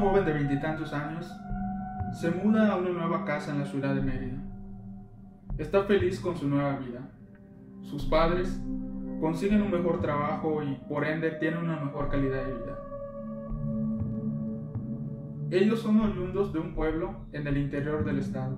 Joven de veintitantos años se muda a una nueva casa en la ciudad de Mérida. Está feliz con su nueva vida. Sus padres consiguen un mejor trabajo y por ende tienen una mejor calidad de vida. Ellos son oriundos de un pueblo en el interior del estado,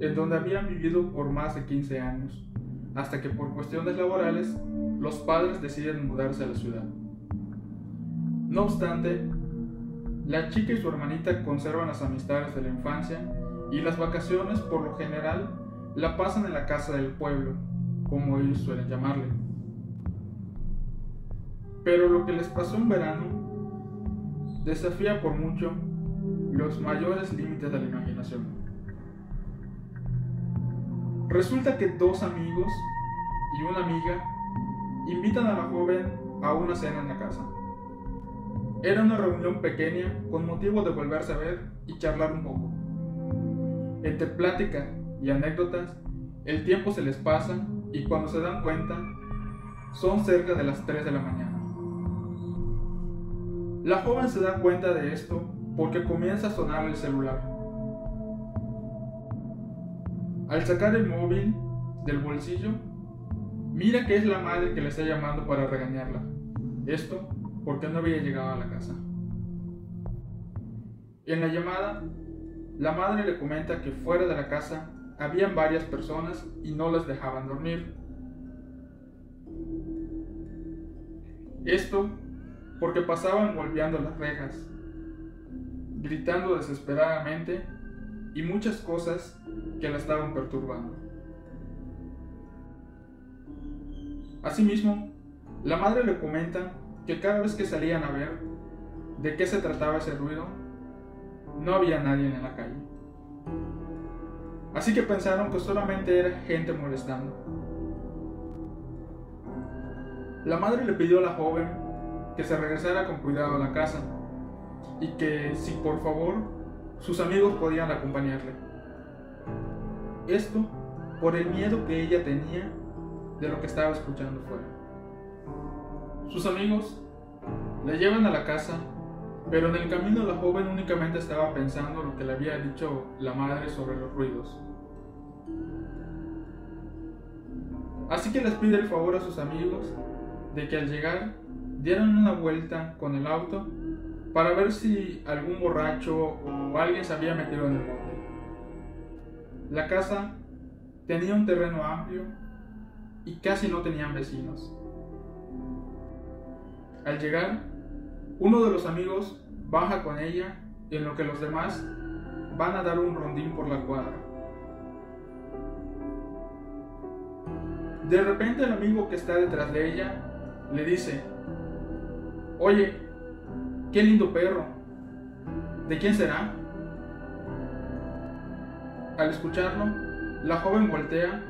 en donde habían vivido por más de 15 años, hasta que por cuestiones laborales los padres deciden mudarse a la ciudad. No obstante, la chica y su hermanita conservan las amistades de la infancia y las vacaciones por lo general la pasan en la casa del pueblo, como ellos suelen llamarle. Pero lo que les pasó en verano desafía por mucho los mayores límites de la imaginación. Resulta que dos amigos y una amiga invitan a la joven a una cena en la casa. Era una reunión pequeña con motivo de volverse a ver y charlar un poco. Entre plática y anécdotas, el tiempo se les pasa y cuando se dan cuenta, son cerca de las 3 de la mañana. La joven se da cuenta de esto porque comienza a sonar el celular. Al sacar el móvil del bolsillo, mira que es la madre que le está llamando para regañarla. Esto porque no había llegado a la casa. En la llamada, la madre le comenta que fuera de la casa habían varias personas y no las dejaban dormir. Esto porque pasaban golpeando las rejas, gritando desesperadamente y muchas cosas que la estaban perturbando. Asimismo, la madre le comenta que cada vez que salían a ver de qué se trataba ese ruido, no había nadie en la calle. Así que pensaron que solamente era gente molestando. La madre le pidió a la joven que se regresara con cuidado a la casa y que si por favor sus amigos podían acompañarle. Esto por el miedo que ella tenía de lo que estaba escuchando fuera. Sus amigos le llevan a la casa, pero en el camino la joven únicamente estaba pensando lo que le había dicho la madre sobre los ruidos. Así que les pide el favor a sus amigos de que al llegar dieran una vuelta con el auto para ver si algún borracho o alguien se había metido en el monte. La casa tenía un terreno amplio y casi no tenían vecinos. Al llegar, uno de los amigos baja con ella en lo que los demás van a dar un rondín por la cuadra. De repente el amigo que está detrás de ella le dice, oye, qué lindo perro, ¿de quién será? Al escucharlo, la joven voltea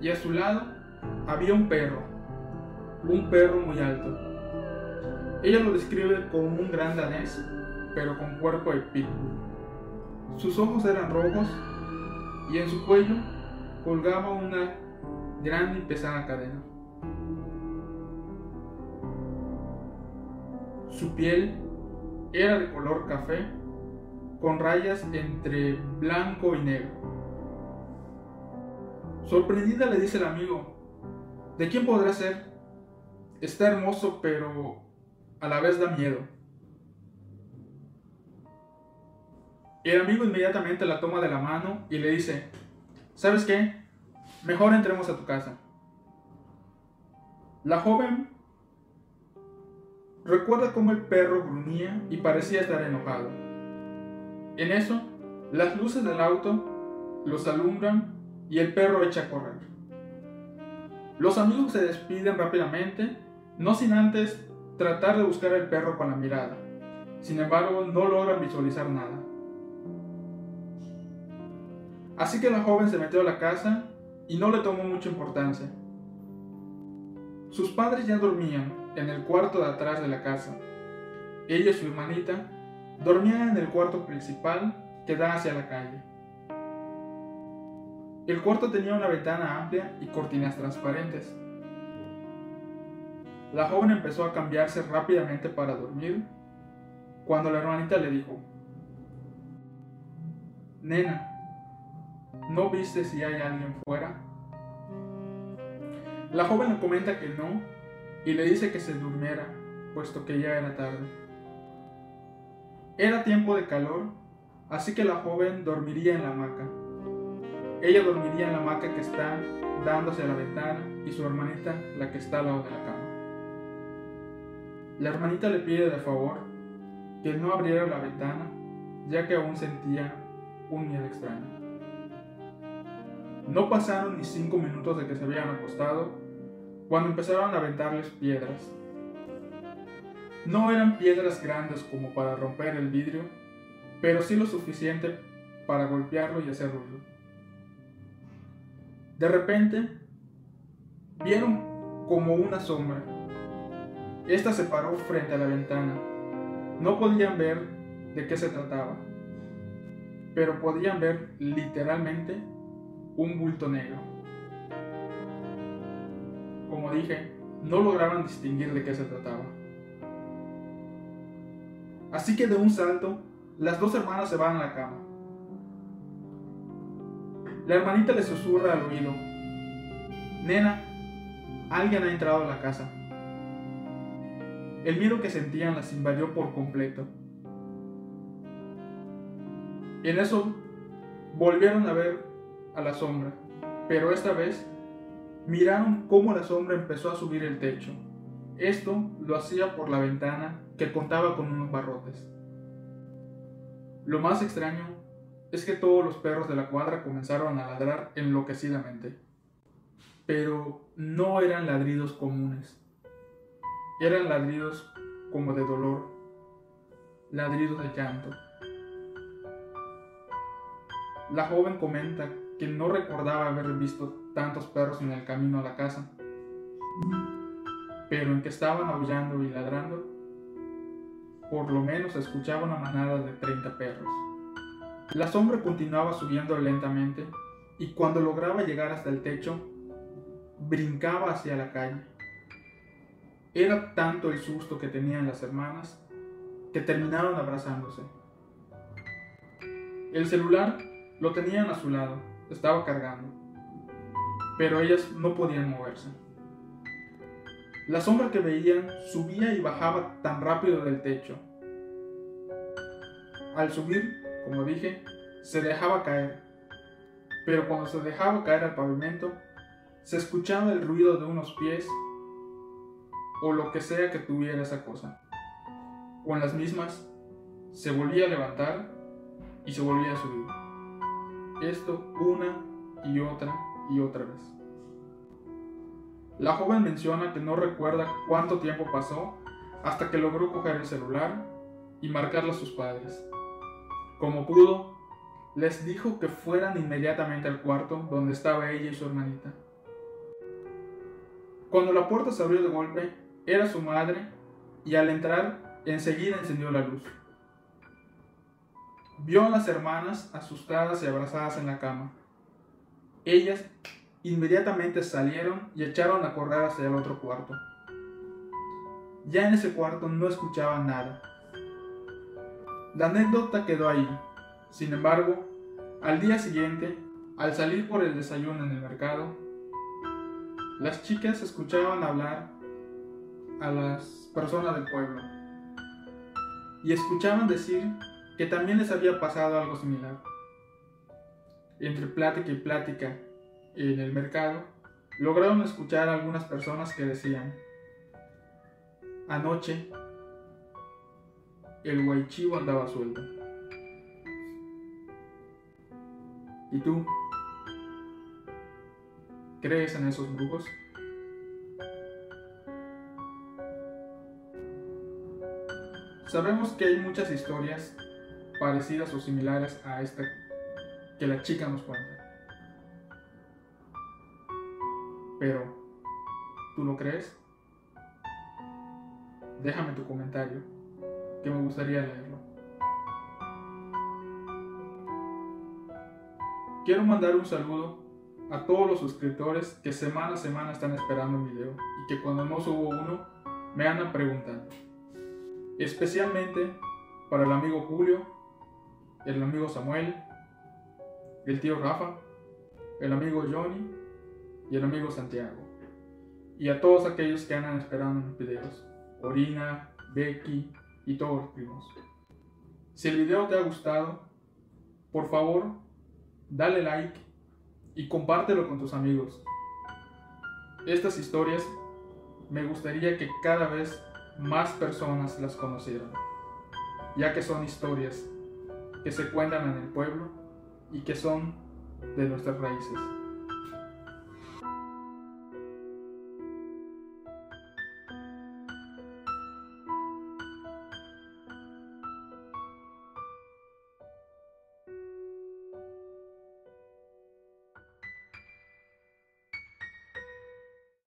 y a su lado había un perro, un perro muy alto. Ella lo describe como un gran danés, pero con cuerpo de pitbull. Sus ojos eran rojos y en su cuello colgaba una grande y pesada cadena. Su piel era de color café con rayas entre blanco y negro. Sorprendida le dice el amigo, ¿de quién podrá ser? Está hermoso, pero a la vez da miedo. El amigo inmediatamente la toma de la mano y le dice, ¿sabes qué? Mejor entremos a tu casa. La joven recuerda cómo el perro gruñía y parecía estar enojado. En eso, las luces del auto los alumbran y el perro echa a correr. Los amigos se despiden rápidamente, no sin antes tratar de buscar el perro con la mirada. Sin embargo, no logran visualizar nada. Así que la joven se metió a la casa y no le tomó mucha importancia. Sus padres ya dormían en el cuarto de atrás de la casa. Ella y su hermanita dormían en el cuarto principal que da hacia la calle. El cuarto tenía una ventana amplia y cortinas transparentes. La joven empezó a cambiarse rápidamente para dormir cuando la hermanita le dijo, Nena, ¿no viste si hay alguien fuera? La joven le comenta que no y le dice que se durmiera, puesto que ya era tarde. Era tiempo de calor, así que la joven dormiría en la hamaca. Ella dormiría en la hamaca que está dándose a la ventana y su hermanita la que está al lado de la cama. La hermanita le pide de favor que no abriera la ventana, ya que aún sentía un miedo extraño. No pasaron ni cinco minutos de que se habían acostado cuando empezaron a aventarles piedras. No eran piedras grandes como para romper el vidrio, pero sí lo suficiente para golpearlo y hacer ruido. De repente, vieron como una sombra. Esta se paró frente a la ventana. No podían ver de qué se trataba pero podían ver literalmente un bulto negro. Como dije, no lograban distinguir de qué se trataba. Así que de un salto, las dos hermanas se van a la cama. La hermanita le susurra al oído, Nena, alguien ha entrado a la casa. El miedo que sentían las invadió por completo. En eso volvieron a ver a la sombra, pero esta vez miraron cómo la sombra empezó a subir el techo. Esto lo hacía por la ventana que contaba con unos barrotes. Lo más extraño es que todos los perros de la cuadra comenzaron a ladrar enloquecidamente. Pero no eran ladridos comunes. Eran ladridos como de dolor, ladridos de llanto. La joven comenta que no recordaba haber visto tantos perros en el camino a la casa, pero en que estaban aullando y ladrando, por lo menos escuchaba una manada de 30 perros. La sombra continuaba subiendo lentamente y cuando lograba llegar hasta el techo, brincaba hacia la calle. Era tanto el susto que tenían las hermanas que terminaron abrazándose. El celular lo tenían a su lado, estaba cargando, pero ellas no podían moverse. La sombra que veían subía y bajaba tan rápido del techo. Al subir, como dije, se dejaba caer, pero cuando se dejaba caer al pavimento, se escuchaba el ruido de unos pies o lo que sea que tuviera esa cosa. Con las mismas, se volvía a levantar y se volvía a subir esto una y otra y otra vez. La joven menciona que no recuerda cuánto tiempo pasó hasta que logró coger el celular y marcarle a sus padres. Como pudo, les dijo que fueran inmediatamente al cuarto donde estaba ella y su hermanita. Cuando la puerta se abrió de golpe, era su madre y al entrar enseguida encendió la luz. Vio a las hermanas asustadas y abrazadas en la cama. Ellas inmediatamente salieron y echaron a correr hacia el otro cuarto. Ya en ese cuarto no escuchaban nada. La anécdota quedó ahí. Sin embargo, al día siguiente, al salir por el desayuno en el mercado, las chicas escuchaban hablar a las personas del pueblo y escuchaban decir que también les había pasado algo similar. Entre plática y plática en el mercado, lograron escuchar a algunas personas que decían, anoche el guaychivo andaba suelto. ¿Y tú? ¿Crees en esos brujos? Sabemos que hay muchas historias parecidas o similares a esta que la chica nos cuenta. Pero, ¿tú lo crees? Déjame tu comentario, que me gustaría leerlo. Quiero mandar un saludo a todos los suscriptores que semana a semana están esperando un video y que cuando no subo uno me andan preguntando. Especialmente para el amigo Julio, el amigo Samuel, el tío Rafa, el amigo Johnny y el amigo Santiago. Y a todos aquellos que andan esperando mis videos. Orina, Becky y todos los primos. Si el video te ha gustado, por favor, dale like y compártelo con tus amigos. Estas historias me gustaría que cada vez más personas las conocieran, ya que son historias que se cuentan en el pueblo y que son de nuestras raíces.